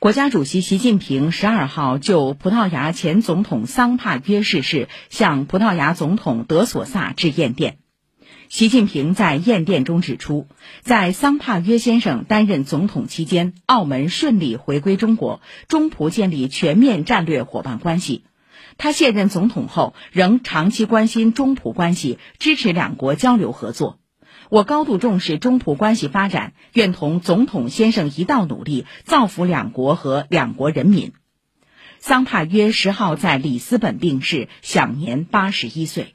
国家主席习近平十二号就葡萄牙前总统桑帕约逝世，向葡萄牙总统德索萨致唁电。习近平在唁电中指出，在桑帕约先生担任总统期间，澳门顺利回归中国，中葡建立全面战略伙伴关系。他卸任总统后，仍长期关心中葡关系，支持两国交流合作。我高度重视中葡关系发展，愿同总统先生一道努力，造福两国和两国人民。桑帕约十号在里斯本病逝，享年八十一岁。